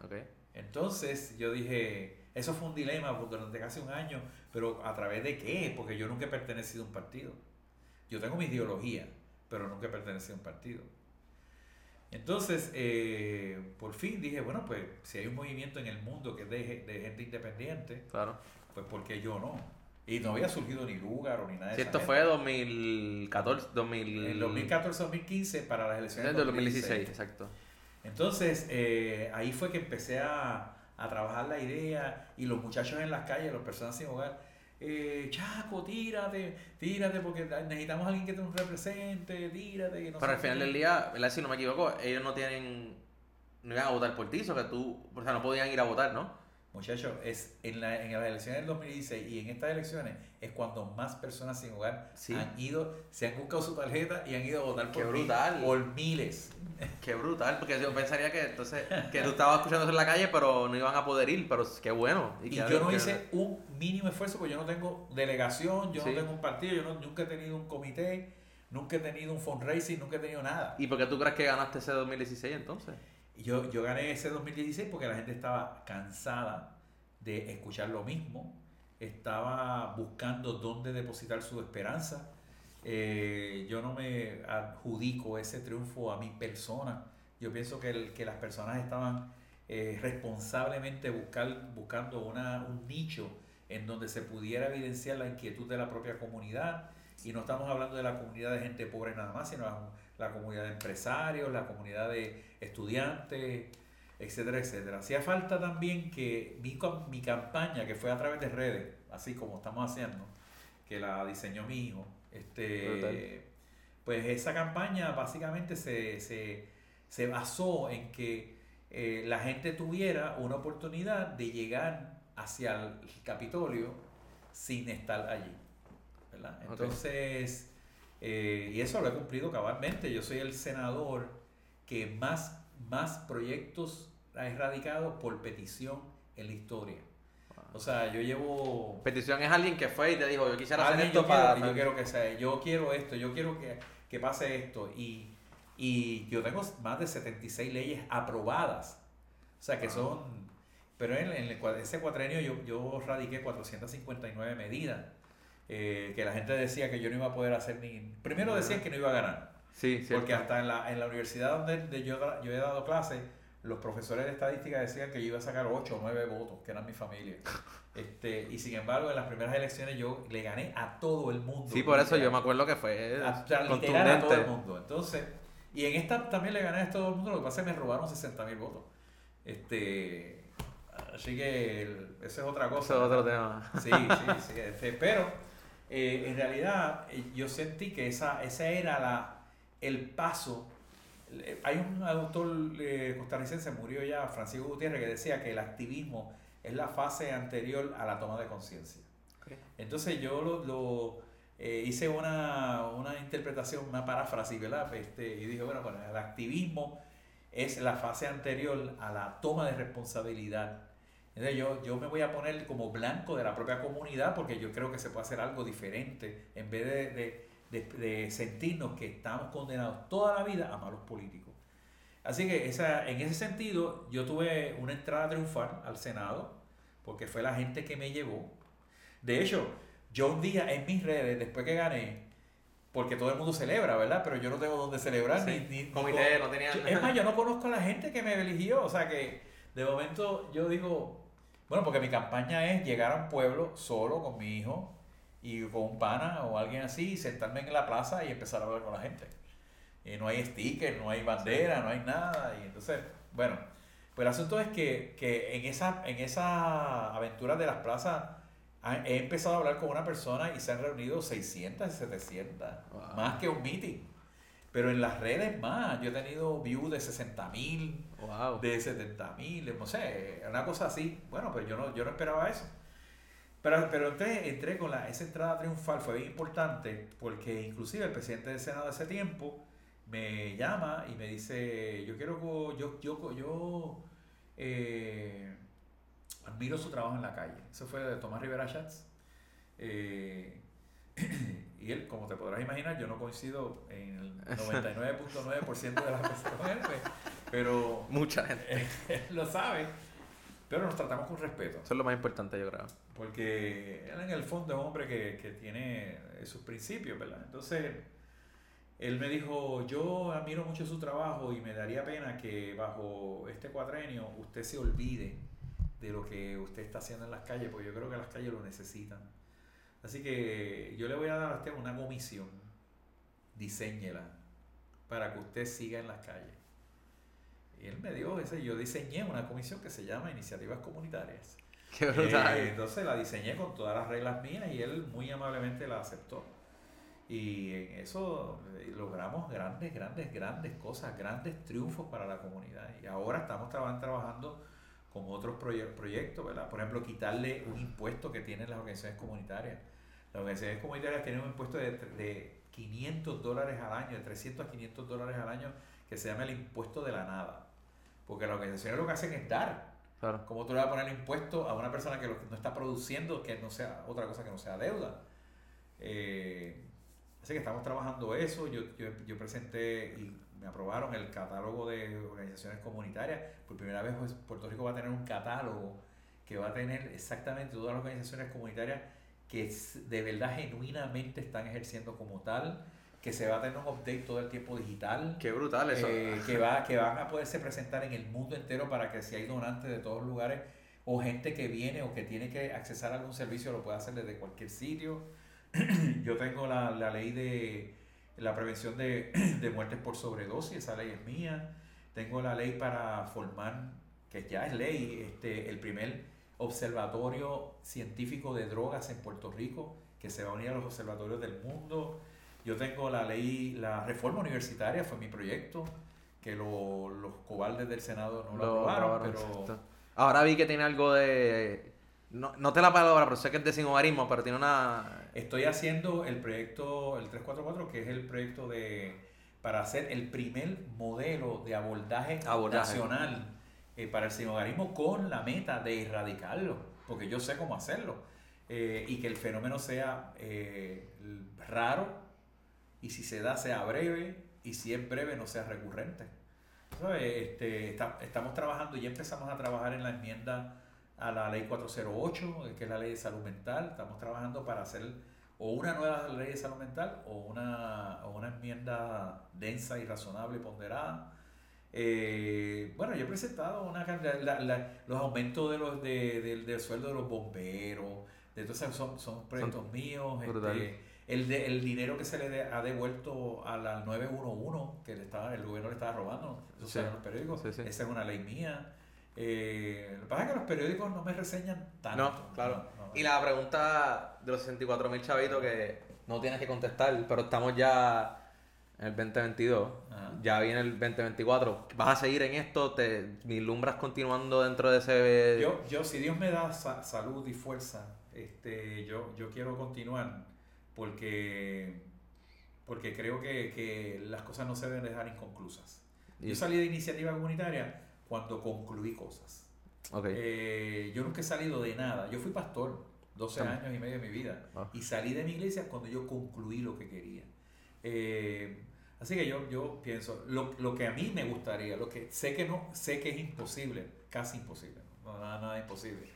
Okay. Entonces yo dije, eso fue un dilema durante casi un año, pero ¿a través de qué? Porque yo nunca he pertenecido a un partido. Yo tengo mi ideología, pero nunca he pertenecido a un partido. Entonces, eh, por fin dije, bueno, pues si hay un movimiento en el mundo que es de, gente independiente, claro. pues ¿por qué yo no? Y no había surgido ni lugar o ni nada de eso. Si esto fue 2014, 2000... En 2014-2015 para las elecciones de 2016. exacto. Entonces, eh, ahí fue que empecé a, a trabajar la idea y los muchachos en las calles, las personas sin hogar, eh, Chaco, tírate, tírate, porque necesitamos a alguien que te nos represente, tírate. Pero al final del día, si no me equivoco, ellos no tienen, no iban a votar por ti, o que tú, o sea, no podían ir a votar, ¿no? Muchachos, es en, la, en las elecciones del 2016 y en estas elecciones es cuando más personas sin hogar han ido, se han buscado su tarjeta y han ido a votar por, brutal. por miles. Qué brutal, porque yo pensaría que entonces que tú estabas escuchando en la calle, pero no iban a poder ir, pero qué bueno. Y, yo no hice un mínimo esfuerzo, porque yo no tengo delegación, yo no tengo un partido, yo nunca he tenido un comité, nunca he tenido un fundraising, nunca he tenido nada. ¿Y por qué tú crees que ganaste ese 2016 entonces? Yo, yo gané ese 2016 porque la gente estaba cansada de escuchar lo mismo, estaba buscando dónde depositar su esperanza. Eh, yo no me adjudico ese triunfo a mi persona. Yo pienso que, el, que las personas estaban eh, responsablemente buscar, buscando una, un nicho en donde se pudiera evidenciar la inquietud de la propia comunidad. Y no estamos hablando de la comunidad de gente pobre nada más, sino la comunidad de empresarios, la comunidad de estudiantes, etcétera, etcétera. Hacía falta también que mi, mi campaña, que fue a través de redes, así como estamos haciendo, que la diseñó mi hijo, este, pues esa campaña básicamente se, se, se basó en que eh, la gente tuviera una oportunidad de llegar hacia el Capitolio sin estar allí. ¿verdad? Entonces, eh, y eso lo he cumplido cabalmente. Yo soy el senador que más, más proyectos ha erradicado por petición en la historia. O sea, yo llevo... Petición es alguien que fue y te dijo, yo quisiera hacer esto para... yo quiero que sea, yo quiero esto, yo quiero que, que pase esto. Y, y, yo tengo más de 76 leyes aprobadas. O sea, que son... Pero en, en ese cuatrenio yo, yo radiqué 459 medidas eh, que la gente decía que yo no iba a poder hacer ni... Primero decían que no iba a ganar. Sí, Porque hasta en la, en la universidad donde yo, yo he dado clases, los profesores de estadística decían que yo iba a sacar 8 o 9 votos, que eran mi familia. Este, y sin embargo, en las primeras elecciones yo le gané a todo el mundo. Sí, por eso yo me acuerdo que fue a, literal a todo el mundo. Entonces, y en esta también le gané a todo el mundo, lo que pasa es que me robaron 60 mil votos. Este, así que eso es otra cosa. Eso es otro tema. Sí, sí, sí. Este, pero eh, en realidad eh, yo sentí que esa, esa era la, el paso. Hay un autor eh, costarricense, murió ya, Francisco Gutiérrez, que decía que el activismo es la fase anterior a la toma de conciencia. Entonces yo lo, hice una, una, interpretación, una paráfrasis, ¿verdad? Este, y dije, bueno, bueno, el activismo es la fase anterior a la toma de responsabilidad entonces yo, yo me voy a poner como blanco de la propia comunidad porque yo creo que se puede hacer algo diferente en vez de, de, sentirnos que estamos condenados toda la vida a malos políticos. Así que esa, en ese sentido yo tuve una entrada triunfal al Senado porque fue la gente que me llevó. De hecho, yo un día en mis redes, después que gané, porque todo el mundo celebra, ¿verdad? Pero yo no tengo dónde celebrar. ni, ni, Comité, no tenía... Es más, yo no conozco a la gente que me eligió. O sea que de momento yo digo, bueno, porque mi campaña es llegar a un pueblo solo con mi hijo y con un pana o alguien así, y sentarme en la plaza y empezar a hablar con la gente. Y no hay sticker, no hay bandera, no hay nada. Y entonces, bueno, pues el asunto es que, que en, esa, en esa aventura de las plazas he empezado a hablar con una persona y se han reunido 600, 700, más que un meeting. Pero en las redes más, yo he tenido views de 60 mil, de 70 mil, no sé, una cosa así. Bueno, pero yo no, yo no esperaba eso. Pero, pero entré, entré con la, esa entrada triunfal, fue bien importante, porque inclusive el presidente del Senado de ese tiempo me llama y me dice, yo quiero, yo, yo, yo eh, admiro su trabajo en la calle. Eso fue de Tomás Rivera Schatz. Eh, y él, como te podrás imaginar, yo no coincido en el 99.9% de las cosas con él, pues, pero... Mucha gente. Él lo sabe, pero nos tratamos con respeto. Eso es lo más importante, yo creo. Porque él en el fondo es un hombre que, que tiene sus principios, ¿verdad? Entonces, él me dijo, yo admiro mucho su trabajo y me daría pena que bajo este cuatrenio usted se olvide de lo que usted está haciendo en las calles, porque yo creo que las calles lo necesitan. Así que yo le voy a dar a usted una comisión, diseñela, para que usted siga en las calles. Y él me dio ese, yo diseñé una comisión que se llama Iniciativas Comunitarias. Qué brutal. Eh, entonces la diseñé con todas las reglas mías y él muy amablemente la aceptó. Y en eso eh, logramos grandes, grandes, grandes cosas, grandes triunfos para la comunidad. Y ahora estamos trabajando con otros proyectos, ¿verdad? Por ejemplo, quitarle un impuesto que tienen las organizaciones comunitarias. Las organizaciones comunitarias tienen un impuesto de, de 500 dólares al año, de 300 a 500 dólares al año, que se llama el impuesto de la nada. Porque las organizaciones lo que hacen es dar. Claro. ¿Cómo tú le vas a poner impuesto a una persona que no está produciendo, que no sea otra cosa que no sea deuda? Eh, así que estamos trabajando eso. Yo, yo, yo presenté y me aprobaron el catálogo de organizaciones comunitarias. Por primera vez pues, Puerto Rico va a tener un catálogo que va a tener exactamente todas las organizaciones comunitarias que de verdad genuinamente están ejerciendo como tal, que se va a tener un update todo el tiempo digital. Qué brutal eso. Eh, que, va, que van a poderse presentar en el mundo entero para que si hay donantes de todos lugares o gente que viene o que tiene que accesar a algún servicio lo pueda hacer desde cualquier sitio. Yo tengo la, la ley de la prevención de, de, muertes por sobredosis, esa ley es mía. Tengo la ley para formar, que ya es ley, este, el primer observatorio científico de drogas en Puerto Rico, que se va a unir a los observatorios del mundo. Yo tengo la ley, la reforma universitaria fue mi proyecto, que lo, los cobardes del Senado no lo, aprobaron, pero... Ahora vi que tiene algo de no, no te la palabra, pero sé que es de sinhogarismo, pero tiene una... Estoy haciendo el proyecto, el 344, que es el proyecto de para hacer el primer modelo de abordaje, nacional eh, para el sinhogarismo con la meta de erradicarlo, porque yo sé cómo hacerlo. Eh, y que el fenómeno sea eh, raro, y si se da sea breve, y si es breve no sea recurrente. Este, estamos trabajando, ya empezamos a trabajar en la enmienda a la ley 408, que es la ley de salud mental. Estamos trabajando para hacer o una nueva ley de salud mental o una, o una enmienda densa y razonable, ponderada. Eh, bueno, yo he presentado una los aumentos de los de, del sueldo de los bomberos, de entonces son, son proyectos míos. Este, el, de, el dinero que se le ha devuelto a la 911, que le estaba, el gobierno le estaba robando, eso los periódicos, esa es una ley mía. Eh, lo que pasa es que los periódicos no me reseñan tanto. No, claro. y la pregunta de los 64 mil chavitos que no tienes que contestar, pero estamos ya en el 2022, ya viene el 2024. ¿Vas a seguir en esto? ¿Te vislumbras continuando dentro de ese...? Yo, yo si Dios me da salud y fuerza, este, yo, yo quiero continuar porque, porque creo que, que las cosas no se deben dejar inconclusas. Yo salí de iniciativa comunitaria cuando concluí cosas. Eh, yo nunca he salido de nada. Yo fui pastor 12 años y medio de mi vida ah. y salí de mi iglesia cuando yo concluí lo que quería. Eh, así que yo, yo pienso, lo, lo, que a mí me gustaría, lo que sé que no, sé que es imposible, casi imposible, no nada, nada imposible.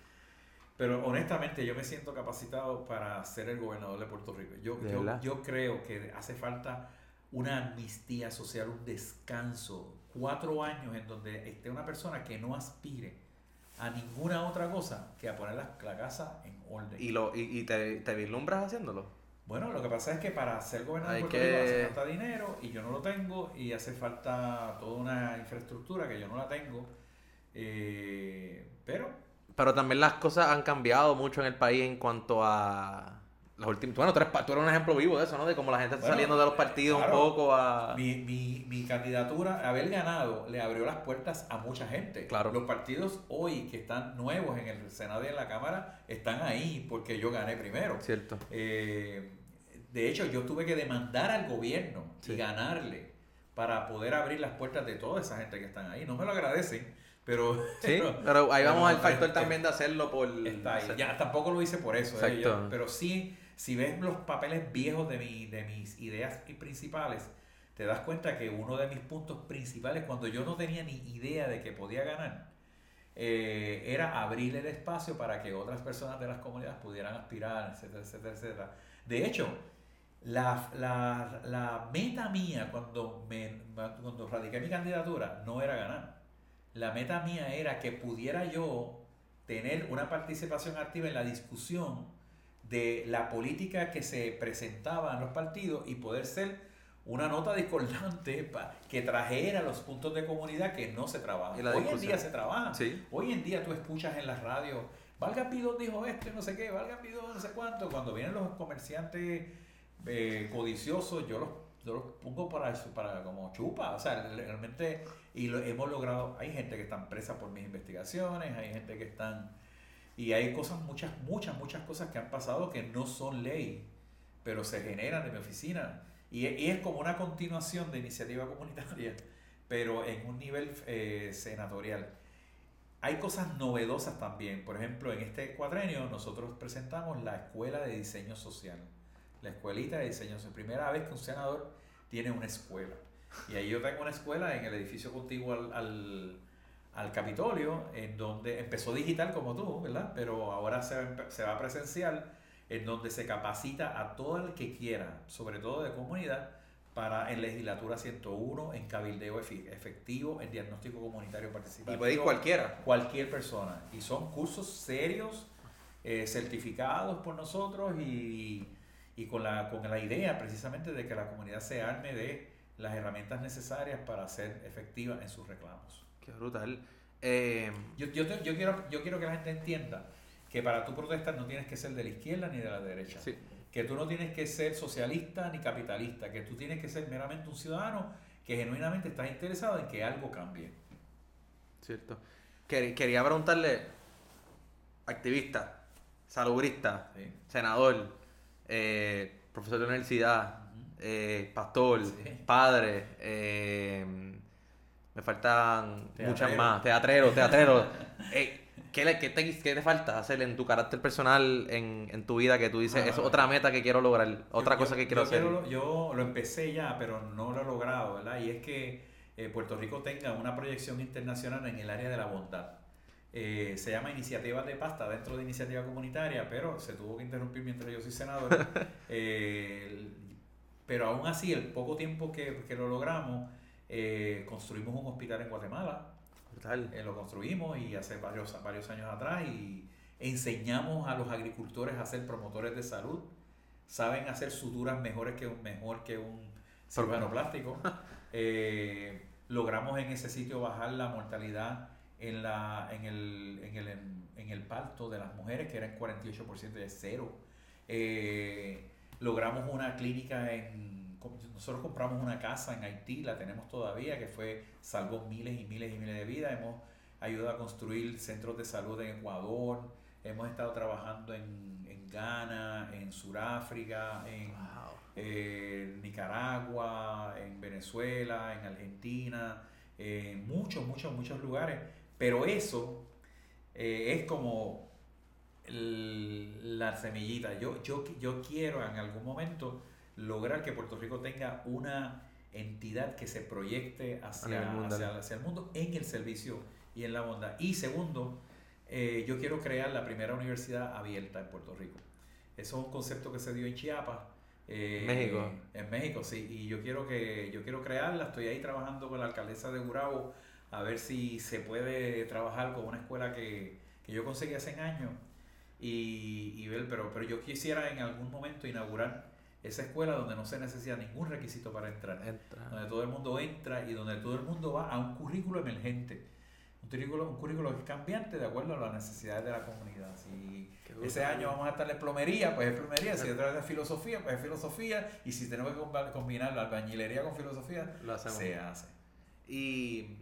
Pero honestamente yo me siento capacitado para ser el gobernador de Puerto Rico. Yo, yo, yo creo que hace falta una amnistía social, un descanso cuatro años en donde esté una persona que no aspire a ninguna otra cosa que a poner la, casa en orden. ¿Y, lo, y, te, te, vislumbras haciéndolo? Bueno, lo que pasa es que para ser gobernador de Puerto Rico hace falta dinero y yo no lo tengo y hace falta toda una infraestructura que yo no la tengo. Eh, pero... Pero también las cosas han cambiado mucho en el país en cuanto a bueno, tú eres, tú eres, un ejemplo vivo de eso, ¿no? De cómo la gente está saliendo de los partidos un poco a... Mi, mi, mi, candidatura, haber ganado, le abrió las puertas a mucha gente. Claro. Los partidos hoy que están nuevos en el Senado y en la Cámara están ahí porque yo gané primero. Cierto. Eh, de hecho, yo tuve que demandar al gobierno y ganarle para poder abrir las puertas de toda esa gente que están ahí. No me lo agradecen, pero... Sí, pero, ahí vamos al factor también de hacerlo por... Está ahí. Ya, tampoco lo hice por eso, eh, pero sí si ves los papeles viejos de, mi, de mis ideas principales, te das cuenta que uno de mis puntos principales, cuando yo no tenía ni idea de que podía ganar, eh, era abrir el espacio para que otras personas de las comunidades pudieran aspirar, etcétera, etcétera, etcétera. De hecho, la, la, la meta mía cuando, me, cuando radiqué mi candidatura no era ganar. La meta mía era que pudiera yo tener una participación activa en la discusión de la política que se presentaba en los partidos y poder ser una nota discordante que trajera los puntos de comunidad que no se trabajan. Hoy en día se trabaja. Hoy en día tú escuchas en la radio, Valga Pido dijo esto y no sé qué, Valga Pido no sé cuánto. Cuando vienen los comerciantes eh, codiciosos, yo los, yo lo pongo para eso, para como chupa, o sea, realmente, y lo hemos logrado, hay gente que están presa por mis investigaciones, hay gente que están, y hay cosas, muchas, muchas, muchas cosas que han pasado que no son ley, pero se generan en mi oficina, y, es como una continuación de iniciativa comunitaria, pero en un nivel eh, senatorial. Hay cosas novedosas también, por ejemplo, en este cuadrenio nosotros presentamos la Escuela de Diseño Social la escuelita de diseño. La primera vez que un senador tiene una escuela. Y ahí yo tengo una escuela en el edificio contiguo al, Capitolio, en donde empezó digital como tú, ¿verdad? Pero ahora se, se va presencial, en donde se capacita a todo el que quiera, sobre todo de comunidad, para en legislatura 101, en cabildeo efectivo, en diagnóstico comunitario participativo. Y puede ir cualquiera. Cualquier persona. Y son cursos serios, eh, certificados por nosotros y y con la, con la idea precisamente de que la comunidad se arme de las herramientas necesarias para ser efectiva en sus reclamos. Qué brutal. Eh, yo, yo, yo, quiero, yo quiero que la gente entienda que para tú protestar no tienes que ser de la izquierda ni de la derecha. Que tú no tienes que ser socialista ni capitalista, que tú tienes que ser meramente un ciudadano que genuinamente estás interesado en que algo cambie. Cierto. Quería preguntarle, activista, salubrista, senador, eh, profesor de universidad, eh, pastor, padre, eh, me faltan muchas más, teatrero, teatrero. ¿qué, le, qué, te, ¿Qué te falta hacer en tu carácter personal, en, en tu vida, que tú dices, es otra meta que quiero lograr, otra cosa que quiero hacer? yo lo empecé ya, pero no lo he logrado, ¿verdad? Y es que Puerto Rico tenga una proyección internacional en el área de la bondad. Eh, se llama Iniciativas de Pasta dentro de Iniciativa Comunitaria, pero se tuvo que interrumpir mientras yo soy senador. Eh, pero aún así, el poco tiempo que, que lo logramos, eh, construimos un hospital en Guatemala. lo construimos y hace varios, varios años atrás y enseñamos a los agricultores a ser promotores de salud. Saben hacer suturas mejores que un, mejor que un cirujano plástico. logramos en ese sitio bajar la mortalidad en, la, en, el, en, el, en el parto de las mujeres, que era en 48% de cero. Eh, logramos una clínica en... Nosotros compramos una casa en Haití, la tenemos todavía, que fue salvó miles y miles y miles de vidas. Hemos ayudado a construir centros de salud en Ecuador, hemos estado trabajando en, en Ghana, en Sudáfrica, en eh, Nicaragua, en Venezuela, en Argentina, en muchos, muchos, muchos lugares pero eso eh, es como la semillita. Yo, yo, yo quiero en algún momento lograr que Puerto Rico tenga una entidad que se proyecte hacia, el mundo, hacia, el mundo en el servicio y en la bondad. Y segundo, eh, yo quiero crear la primera universidad abierta en Puerto Rico. Eso es un concepto que se dio en Chiapas. Eh, México. En México, sí. Y yo quiero que yo quiero crearla. Estoy ahí trabajando con la alcaldesa de Gurabo a ver si se puede trabajar con una escuela que, yo conseguí hace años y, y, ver, pero, pero yo quisiera en algún momento inaugurar esa escuela donde no se necesita ningún requisito para entrar, donde todo el mundo entra y donde todo el mundo va a un currículo emergente, un currículo, un currículo que es cambiante de acuerdo a las necesidades de la comunidad. Si ese año vamos a estar en plomería, pues es plomería, si otra vez es filosofía, pues es filosofía, y si tenemos que combinar la albañilería con filosofía, se hace. Y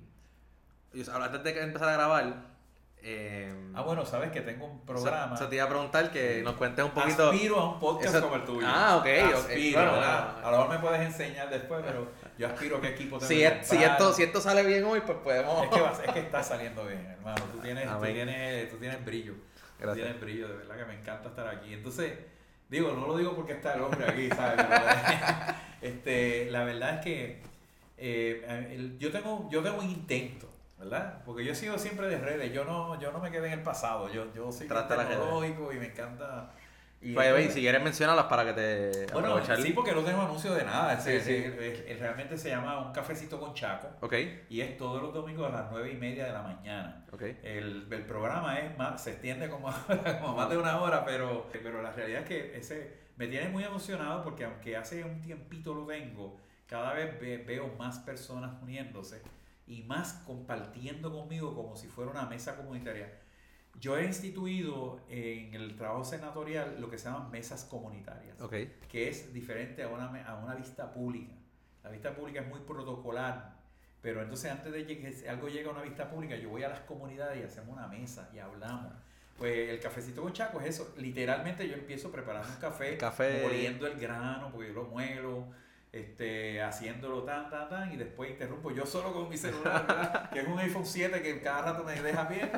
antes de empezar a grabar. Eh, ah, bueno, sabes que tengo un programa. O sea, te iba a preguntar que nos cuentes un poquito. Aspiro a un podcast como el tuyo. Ah, ok. Aspiro, A lo mejor me puedes enseñar después, pero yo aspiro a qué equipo si, si, esto, si esto sale bien hoy, pues podemos. Es que, es que está saliendo bien, hermano. Tú tienes, tú tienes, tú tienes brillo. Tú tienes brillo, de verdad que me encanta estar aquí. Entonces, digo, no lo digo porque está el hombre aquí, ¿sabes? este, la verdad es que eh, yo, tengo, yo tengo un intento ¿verdad? Porque yo he sido siempre de redes, yo no, yo no me quedé en el pasado, yo, yo soy tecnológico y me encanta... Y pues, si quieres mencionarlas para que te Bueno, sí, porque no tengo anuncio de nada. Sí, sí. realmente se llama Un Cafecito con Chaco. Ok. Y es todos los domingos a las nueve y media de la mañana. Okay. El, el programa es más, se extiende como, como más de una hora, pero, pero la realidad es que ese me tiene muy emocionado porque aunque hace un tiempito lo tengo, cada vez veo más personas uniéndose y más compartiendo conmigo como si fuera una mesa comunitaria. Yo he instituido en el trabajo senatorial lo que se llaman mesas comunitarias, okay. que es diferente a una, a una vista pública. La vista pública es muy protocolar. Pero entonces antes de que algo llegue a una vista pública, yo voy a las comunidades y hacemos una mesa y hablamos. Pues el cafecito con Chaco es eso. Literalmente yo empiezo preparando un café, El café- moliendo el grano, porque yo lo muelo, este, haciéndolo tan, tan, tan, y después interrumpo yo solo con mi celular, ¿verdad? que es un iPhone 7 que cada rato me deja bien.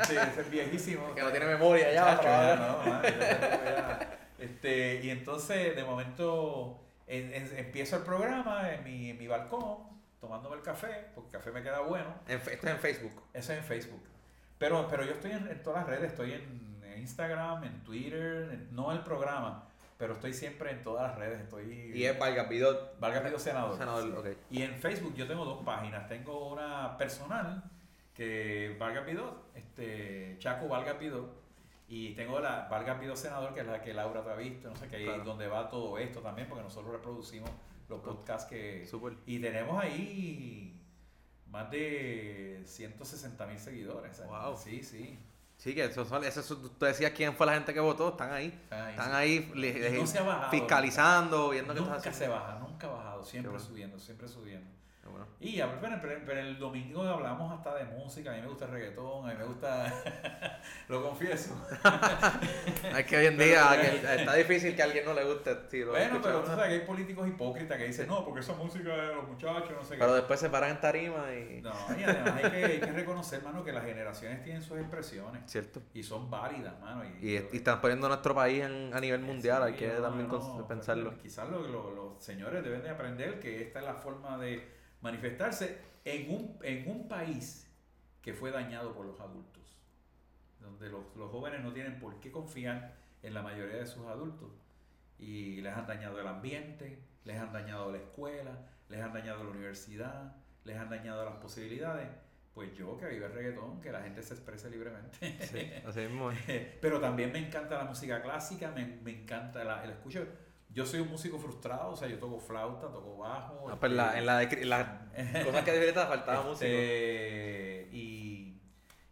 Este, es viejísimo. Que no tiene memoria ya. Chacho, ya, no, man, ya tengo ya. Este, y entonces, de momento, en- en- empiezo el programa en mi, en mi balcón, tomándome el café, porque el café me queda bueno. Esto es en Facebook. Eso es en Facebook. Pero, pero yo estoy en, en todas las redes, estoy en Instagram, en Twitter, en- no el programa, pero estoy siempre en todas las redes. Estoy. Y es Vargas Vidot. Valga Pido Senador. Senador, sí. ok. Y en Facebook yo tengo dos páginas. Tengo una personal, que Valga Pidot, este, Chaco Valga Pidot. Y tengo la Valga Pidot Senador, que es la que Laura te ha visto, no sé qué, Claro. donde va todo esto también, porque nosotros reproducimos los podcasts que... Súper. Y tenemos ahí más de 160 mil seguidores. Wow. Sí, sí. Sí, que eso son, eso, tú decías quién fue la gente que votó, están ahí. Están ahí, Están sí. ahí li- Y no se ha bajado. fiscalizando, viendo qué Nunca estás se haciendo. baja, nunca ha bajado, siempre Qué bueno. subiendo, siempre subiendo. Bueno. Y a ver, pero, pero- pero el domingo hablamos hasta de música, a mí me gusta el reggaetón, a mí me gusta, lo confieso. Es que hoy en día está difícil que a alguien no le guste. sí, lo bueno, pero tú sabes que hay políticos hipócritas que dicen, no, porque esa música de los muchachos, no sé qué. Pero después se paran en tarima y... No, y además hay que, hay que reconocer, mano, que las generaciones tienen sus expresiones Cierto. y son válidas, mano. Y, Y, y están poniendo nuestro país en- a nivel mundial, hay que no, también no, pensarlo. Quizás lo- lo- los señores deben de aprender que esta es la forma de manifestarse en un, en un país que fue dañado por los adultos, donde los, los jóvenes no tienen por qué confiar en la mayoría de sus adultos y les han dañado el ambiente, les han dañado la escuela, les han dañado la universidad, les han dañado las posibilidades. Pues yo que vive el reggaetón, que la gente se exprese libremente. Sí, así es. Pero también me encanta la música clásica, me, me encanta la, el escucho. Yo soy un músico frustrado, o sea, yo toco flauta, toco bajo. Ah, pues la- este, en la de- las cosas que debería faltaba música. este, y,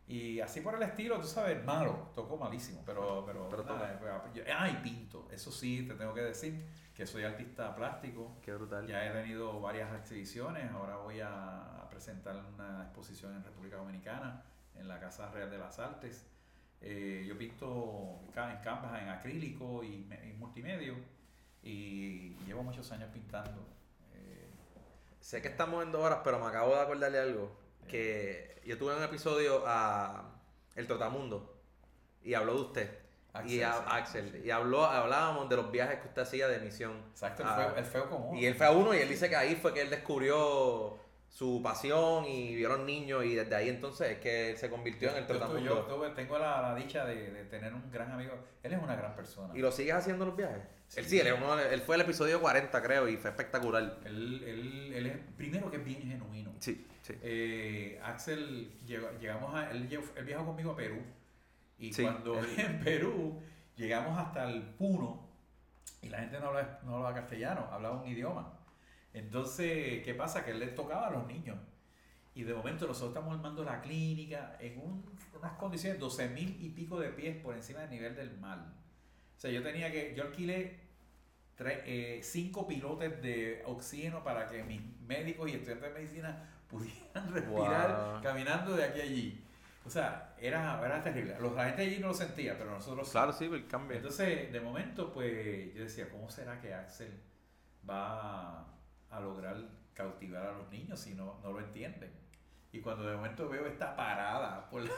y así por el estilo, tú sabes, malo, toco malísimo, pero... pero, Pero nada, pues, yo- ah, y pinto, eso sí, te tengo que decir que soy artista plástico. Qué brutal. Ya he tenido varias exhibiciones, ahora voy a, presentar una exposición en República Dominicana, en la Casa Real de las Artes. Eh, yo pinto en canvas, en acrílico y, y multimedio, y llevo muchos años pintando. Eh, Sé que estamos en dos horas, pero me acabo de acordar de algo. Que yo tuve un episodio a El Trotamundo y habló de usted. y Axel, a- sí, Axel. sí. Y habló, hablábamos de los viajes que usted hacía de misión. exacto, el Ah, feo, el feo común. Y él fue a uno y él dice que ahí fue que él descubrió su pasión y vio a los niños y desde ahí entonces es que él se convirtió en el Trotamundo. yo tuve- tengo la, la dicha de, de tener un gran amigo. Él es una gran persona. ¿Y lo sigues haciendo los viajes? Sí. Él sí, él, es uno él fue el episodio 40 creo y fue espectacular. Él, él, él es, primero que es bien genuino. Sí, sí. Eh, Axel, llegó- llegamos a, él, viajó conmigo a Perú. Y Sí, cuando en Perú llegamos hasta el Puno y la gente no hablaba, no hablaba castellano, hablaba un idioma. Entonces, ¿qué pasa? Que él le tocaba a los niños. Y de momento nosotros estamos armando la clínica en un- unas condiciones 12 mil y pico de pies por encima del nivel del mar. O sea, yo tenía que, yo alquilé tre- eh, cinco pilotes de oxígeno para que mis médicos y estudiantes de medicina pudieran respirar Wow. caminando de aquí a allí. O sea, era, era terrible. Los, la gente allí no lo sentía, pero nosotros sí. Claro, sí, el cambio. Entonces, de momento, pues yo decía, ¿cómo será que Axel va a lograr cautivar a los niños si no, no lo entienden? Y cuando de momento veo esta parada, por la-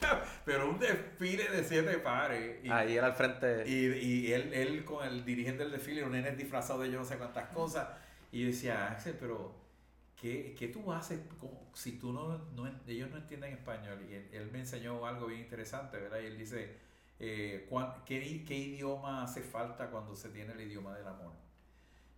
pero un desfile de siete pares. Y, Ahí era al frente. y, y él, él con el dirigente del desfile, un nene disfrazado de yo no sé cuántas cosas. Y yo decía, Axel, pero ¿qué, qué tú haces con- si tú no, no ellos no entienden español? Y él, él me enseñó algo bien interesante, ¿verdad? Y él dice, eh, ¿cuán- qué, ¿qué idioma hace falta cuando se tiene el idioma del amor?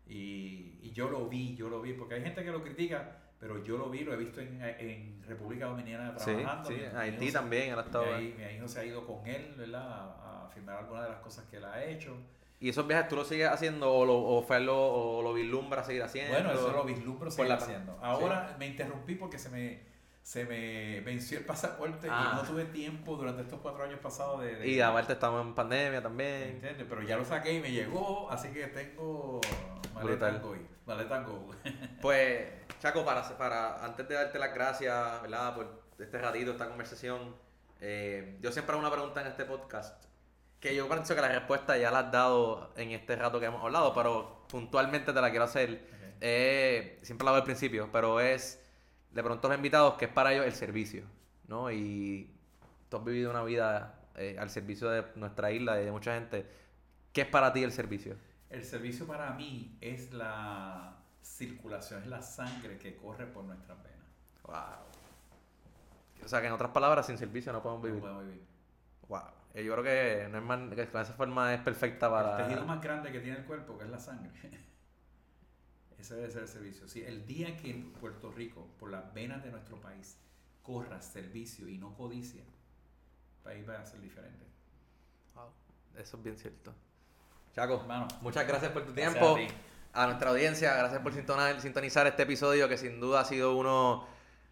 Y, y yo lo vi, yo lo vi, porque hay gente que lo critica, pero yo lo vi, lo he visto en, en República Dominicana sí, trabajando. sí, Mi- mi Haití hijo también, él ha estado mi, mi hijo se ha ido con él, ¿verdad? A, a firmar algunas de las cosas que él ha hecho. ¿Y esos viajes tú los sigues haciendo o lo, o fue lo, o lo vislumbras seguir haciendo? Bueno, eso lo vislumbro seguir la- haciendo. Ahora me interrumpí porque se me, se me venció el pasaporte Ah. y no tuve tiempo durante estos cuatro años pasados de... de- Y aparte estamos en pandemia también. ¿Entiendes? Pero ya lo saqué y me llegó, así que tengo... Brutal. Vale tango. pues, Chaco, para, para, antes de darte las gracias, ¿verdad? Por este ratito, esta conversación, eh, yo siempre hago una pregunta en este podcast que yo pienso que la respuesta ya la has dado en este rato que hemos hablado, pero puntualmente te la quiero hacer. Eh, siempre la hago al principio, pero es, le pregunto a los invitados qué es para ellos el servicio, ¿no? Y tú has vivido una vida eh, al servicio de nuestra isla y de mucha gente. ¿Qué es para ti el servicio? El servicio para mí es la circulación, es la sangre que corre por nuestras venas. Wow. O sea que en otras palabras, sin servicio no podemos vivir. No podemos vivir. Wow. Yo creo que, no es más, que esa forma es perfecta para... El tejido más grande que tiene el cuerpo, que es la sangre. Ese debe ser el servicio. Sí, el día que en Puerto Rico, por las venas de nuestro país, corra servicio y no codicia, el país va a ser diferente. Wow. Eso es bien cierto. Chaco, muchas gracias por tu tiempo. A, nuestra audiencia, gracias por sintonizar este episodio que sin duda ha sido uno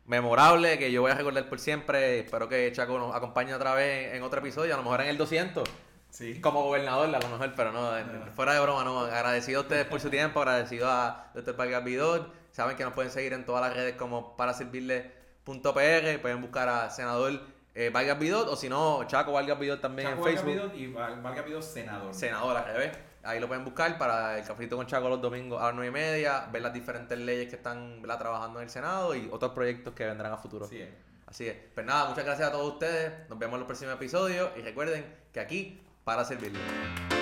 memorable que yo voy a recordar por siempre. Espero que Chaco nos acompañe otra vez en otro episodio, a lo mejor en el 200. Sí. Como gobernador, a lo mejor, pero no, fuera de broma, no. Agradecido a ustedes por su tiempo, agradecido a Dr. Vargas Vidor. Saben que nos pueden seguir en todas las redes como para servirle.pr. Pueden buscar a senador eh, Vargas Vidot o si no, Chaco Vargas Vidot también en Facebook. y Vargas Vidot senador. Senador, al revés. Ahí lo pueden buscar para el cafecito con Chaco los domingos a las 9 y media, ver las diferentes leyes que están trabajando en el Senado y otros proyectos que vendrán a futuro. Así es. Así es. Pues nada, muchas gracias a todos ustedes. Nos vemos en los próximos episodios y recuerden que aquí para servirles.